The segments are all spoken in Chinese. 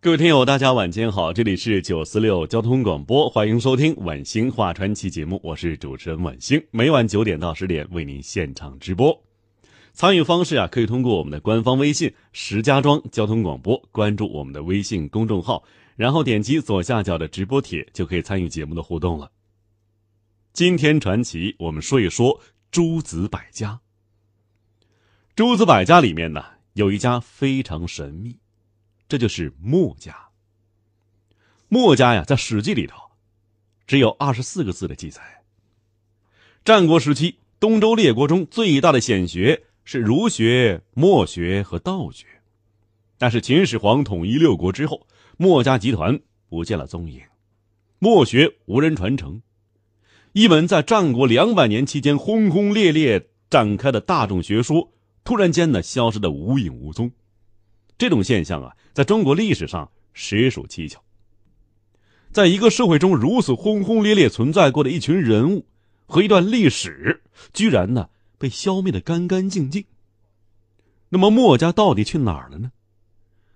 各位听友，大家晚间好，这里是九四六交通广播，欢迎收听晚星话传奇节目，我是主持人晚星，每晚九点到十点为您现场直播。参与方式啊，可以通过我们的官方微信“石家庄交通广播”，关注我们的微信公众号，然后点击左下角的直播帖，就可以参与节目的互动了。今天传奇，我们说一说诸子百家。诸子百家里面呢，有一家非常神秘。这就是墨家。墨家呀，在《史记》里头，只有二十四个字的记载。战国时期，东周列国中最大的显学是儒学、墨学和道学。但是秦始皇统一六国之后，墨家集团不见了踪影，墨学无人传承，一门在战国两百年期间轰轰烈烈展开的大众学说，突然间呢，消失的无影无踪。这种现象啊，在中国历史上实属蹊跷。在一个社会中如此轰轰烈烈存在过的一群人物和一段历史，居然呢被消灭的干干净净。那么墨家到底去哪儿了呢？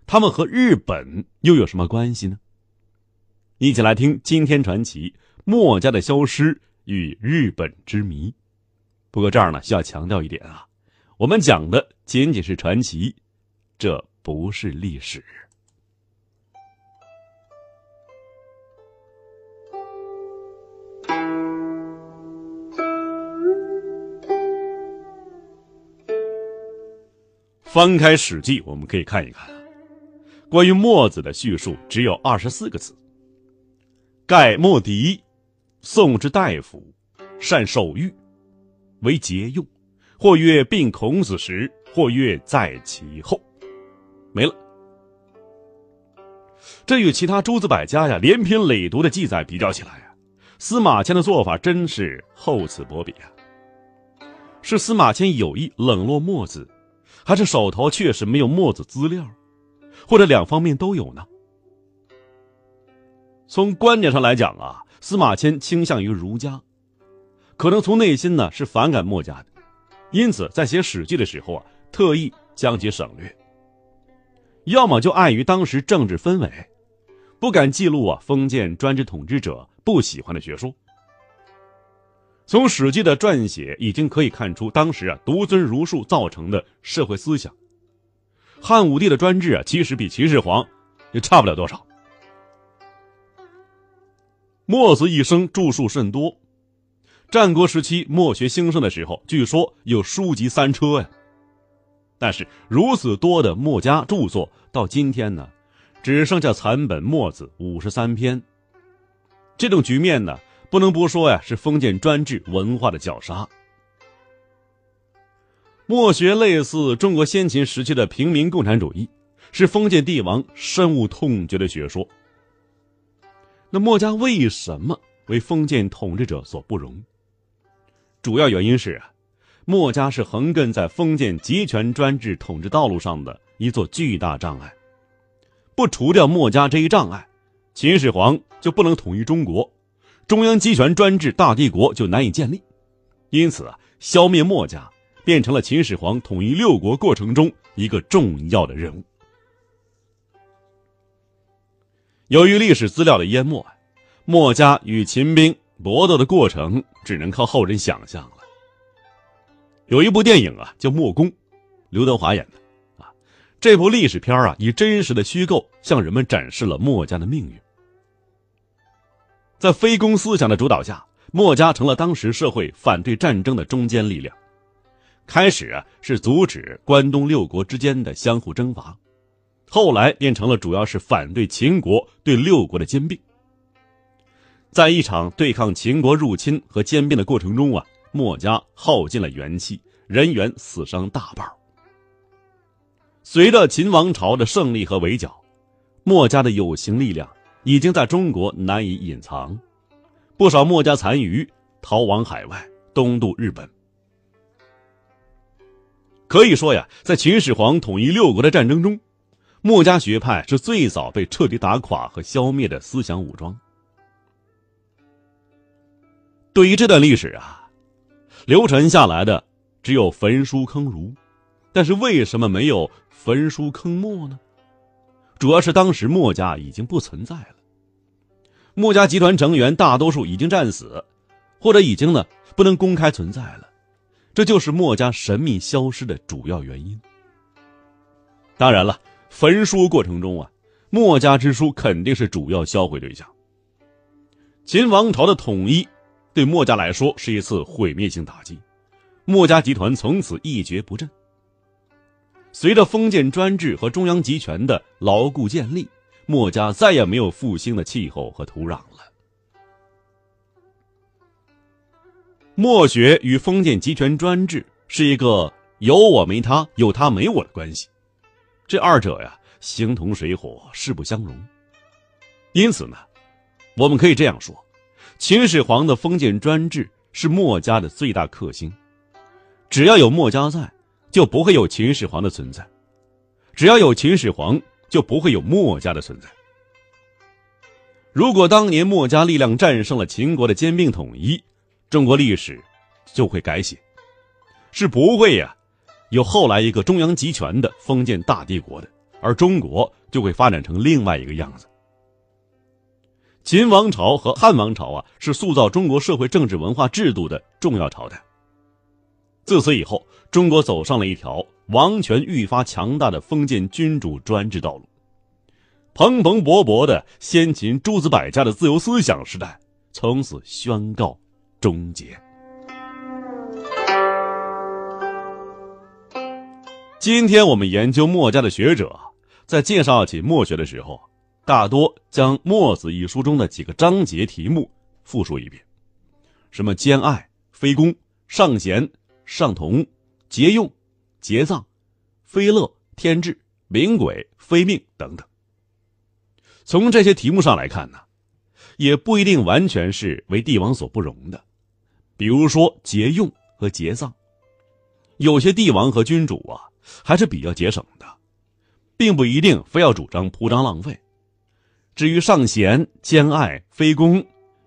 他们和日本又有什么关系呢？一起来听今天传奇：墨家的消失与日本之谜。不过这儿呢需要强调一点啊，我们讲的仅仅是传奇，这。不是历史。翻开《史记》，我们可以看一看，关于墨子的叙述只有二十四个字。盖墨翟，宋之大夫，善守御，为节用。或曰病孔子时，或曰在其后。没了。这与其他诸子百家呀连篇累牍的记载比较起来啊，司马迁的做法真是厚此薄彼啊。是司马迁有意冷落墨子，还是手头确实没有墨子资料，或者两方面都有呢？从观点上来讲啊，司马迁倾向于儒家，可能从内心呢是反感墨家的，因此在写《史记》的时候啊，特意将其省略。要么就碍于当时政治氛围，不敢记录啊封建专制统治者不喜欢的学说。从《史记》的撰写已经可以看出，当时啊独尊儒术造成的社会思想。汉武帝的专制啊，其实比秦始皇也差不了多少。墨子一生著述甚多，战国时期墨学兴盛的时候，据说有书籍三车呀。但是如此多的墨家著作，到今天呢，只剩下残本墨子五十三篇。这种局面呢，不能不说呀，是封建专制文化的绞杀。墨学类似中国先秦时期的平民共产主义，是封建帝王深恶痛绝的学说。那墨家为什么为封建统治者所不容？主要原因是啊。墨家是横亘在封建集权专制统治道路上的一座巨大障碍，不除掉墨家这一障碍，秦始皇就不能统一中国，中央集权专制大帝国就难以建立。因此啊，消灭墨家变成了秦始皇统一六国过程中一个重要的任务。由于历史资料的淹没，墨家与秦兵搏斗的过程只能靠后人想象了。有一部电影啊，叫《墨攻》，刘德华演的，啊，这部历史片啊，以真实的虚构向人们展示了墨家的命运。在非攻思想的主导下，墨家成了当时社会反对战争的中坚力量。开始啊，是阻止关东六国之间的相互征伐，后来变成了主要是反对秦国对六国的兼并。在一场对抗秦国入侵和兼并的过程中啊。墨家耗尽了元气，人员死伤大半。随着秦王朝的胜利和围剿，墨家的有形力量已经在中国难以隐藏，不少墨家残余逃往海外，东渡日本。可以说呀，在秦始皇统一六国的战争中，墨家学派是最早被彻底打垮和消灭的思想武装。对于这段历史啊，流传下来的只有焚书坑儒，但是为什么没有焚书坑墨呢？主要是当时墨家已经不存在了，墨家集团成员大多数已经战死，或者已经呢不能公开存在了，这就是墨家神秘消失的主要原因。当然了，焚书过程中啊，墨家之书肯定是主要销毁对象。秦王朝的统一对墨家来说是一次毁灭性打击，墨家集团从此一蹶不振。随着封建专制和中央集权的牢固建立，墨家再也没有复兴的气候和土壤了。墨学与封建集权专制是一个有我没他、有他没我的关系，这二者呀，形同水火，势不相容。因此呢，我们可以这样说：秦始皇的封建专制是墨家的最大克星，只要有墨家在。就不会有秦始皇的存在，只要有秦始皇，就不会有墨家的存在。如果当年墨家力量战胜了秦国的兼并统一，中国历史就会改写，是不会呀，有后来一个中央集权的封建大帝国的，而中国就会发展成另外一个样子。秦王朝和汉王朝啊，是塑造中国社会政治文化制度的重要朝代。自此以后，中国走上了一条王权愈发强大的封建君主专制道路，蓬蓬勃勃的先秦诸子百家的自由思想时代从此宣告终结。今天我们研究墨家的学者，在介绍起墨学的时候，大多将《墨子》一书中的几个章节题目复述一遍，什么兼爱、非攻、尚贤。上同、节用、节葬、非乐、天志、灵鬼、非命等等。从这些题目上来看呢，也不一定完全是为帝王所不容的。比如说节用和节葬，有些帝王和君主啊还是比较节省的，并不一定非要主张铺张浪费。至于上贤、兼爱、非攻，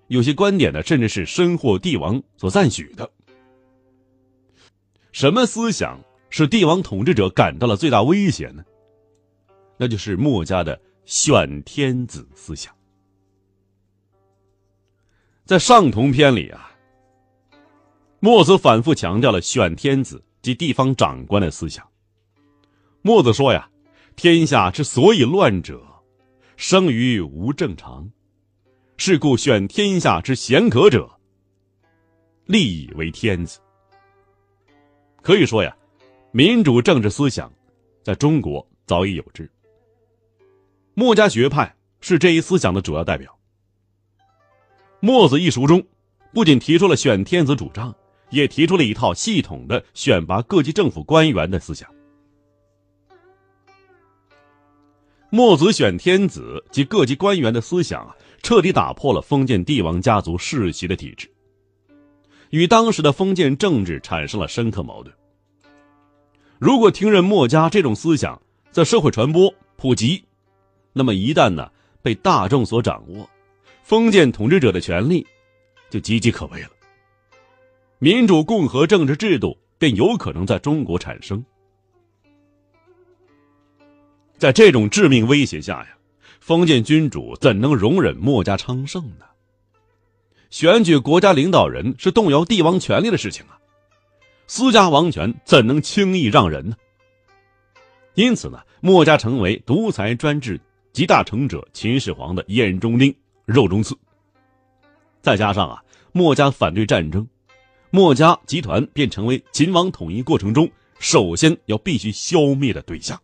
有些观点呢甚至是深获帝王所赞许的。什么思想使帝王统治者感到了最大威胁呢？那就是墨家的选天子思想。在上同篇里啊，墨子反复强调了选天子及地方长官的思想。墨子说呀：“天下之所以乱者，生于无正常。是故选天下之贤可者，立以为天子。”可以说呀，民主政治思想在中国早已有之。墨家学派是这一思想的主要代表。《墨子》一书中，不仅提出了选天子主张，也提出了一套系统的选拔各级政府官员的思想。墨子选天子及各级官员的思想啊，彻底打破了封建帝王家族世袭的体制。与当时的封建政治产生了深刻矛盾。如果听任墨家这种思想在社会传播普及，那么一旦呢被大众所掌握，封建统治者的权力就岌岌可危了。民主共和政治制度便有可能在中国产生。在这种致命威胁下呀，封建君主怎能容忍墨家昌盛呢？选举国家领导人是动摇帝王权力的事情啊，私家王权怎能轻易让人呢？因此呢，墨家成为独裁专制集大成者秦始皇的眼中钉、肉中刺。再加上啊，墨家反对战争，墨家集团便成为秦王统一过程中首先要必须消灭的对象。